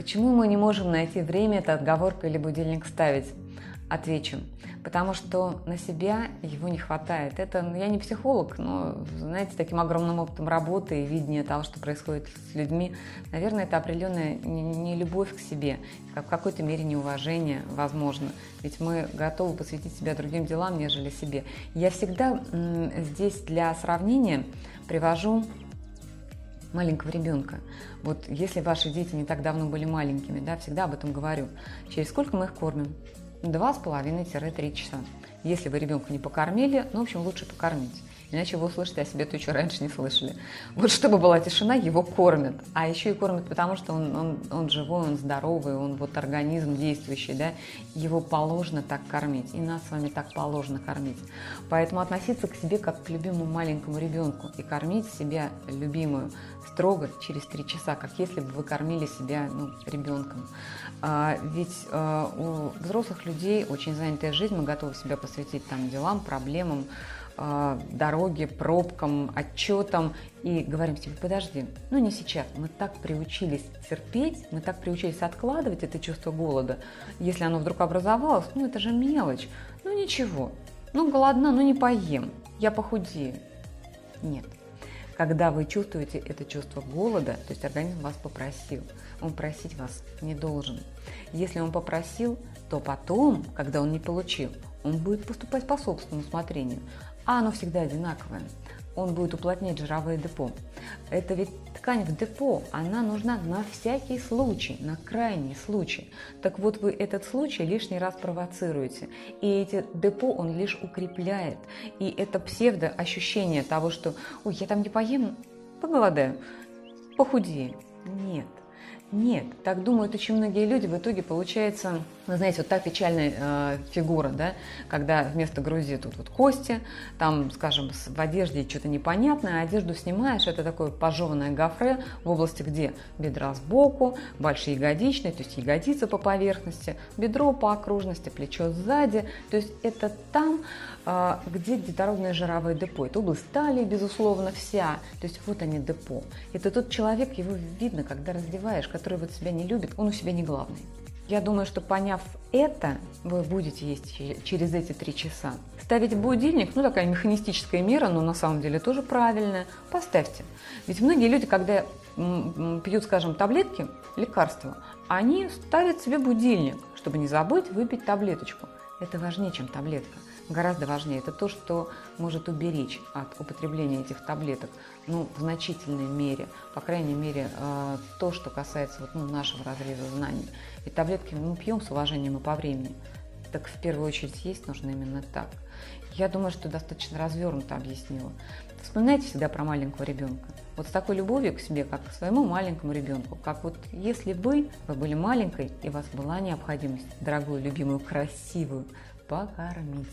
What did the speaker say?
Почему мы не можем найти время, это отговорка или будильник ставить? Отвечу. Потому что на себя его не хватает. Это, ну, я не психолог, но, знаете, таким огромным опытом работы и видения того, что происходит с людьми, наверное, это определенная не любовь к себе, а в какой-то мере неуважение, возможно. Ведь мы готовы посвятить себя другим делам, нежели себе. Я всегда здесь для сравнения привожу маленького ребенка. Вот если ваши дети не так давно были маленькими, да, всегда об этом говорю. Через сколько мы их кормим? Два с половиной-три часа. Если вы ребенка не покормили, ну, в общем, лучше покормить. Иначе вы услышите о себе то, что раньше не слышали. Вот чтобы была тишина, его кормят. А еще и кормят, потому что он, он, он живой, он здоровый, он вот организм действующий, да, его положено так кормить. И нас с вами так положено кормить. Поэтому относиться к себе как к любимому маленькому ребенку и кормить себя любимую строго через три часа, как если бы вы кормили себя ну, ребенком. А, ведь а, у взрослых людей очень занятая жизнь, мы готовы себя посвятить там делам, проблемам, а, дороге, пробкам, отчетам. И говорим себе, подожди, ну не сейчас, мы так приучились терпеть, мы так приучились откладывать это чувство голода, если оно вдруг образовалось, ну это же мелочь, ну ничего, ну голодна, ну не поем, я похудею. Нет, когда вы чувствуете это чувство голода, то есть организм вас попросил, он просить вас не должен. Если он попросил, то потом, когда он не получил, он будет поступать по собственному усмотрению, а оно всегда одинаковое он будет уплотнять жировые депо. Это ведь ткань в депо, она нужна на всякий случай, на крайний случай. Так вот вы этот случай лишний раз провоцируете, и эти депо он лишь укрепляет. И это псевдо ощущение того, что «Ой, я там не поем, поголодаю, похудею». Нет. Нет, так думают очень многие люди. В итоге получается, вы знаете, вот та печальная э, фигура, да, когда вместо грузи тут вот кости, там, скажем, в одежде что-то непонятное, а одежду снимаешь, это такое пожеванное гофре в области, где бедра сбоку, большие ягодичные, то есть ягодица по поверхности, бедро по окружности, плечо сзади, то есть это там, э, где детородные жировые депо. Это область талии, безусловно, вся, то есть вот они депо. Это тот человек, его видно, когда раздеваешь, который вот себя не любит, он у себя не главный. Я думаю, что поняв это, вы будете есть через эти три часа. Ставить будильник, ну такая механистическая мера, но на самом деле тоже правильная. Поставьте. Ведь многие люди, когда пьют, скажем, таблетки, лекарства, они ставят себе будильник, чтобы не забыть выпить таблеточку. Это важнее, чем таблетка гораздо важнее. Это то, что может уберечь от употребления этих таблеток, ну, в значительной мере, по крайней мере, э, то, что касается вот, ну, нашего разреза знаний. И таблетки мы пьем с уважением и по времени. Так в первую очередь есть нужно именно так. Я думаю, что достаточно развернуто объяснила. Вспоминайте всегда про маленького ребенка. Вот с такой любовью к себе, как к своему маленькому ребенку. Как вот если бы вы были маленькой, и у вас была необходимость дорогую, любимую, красивую покормить.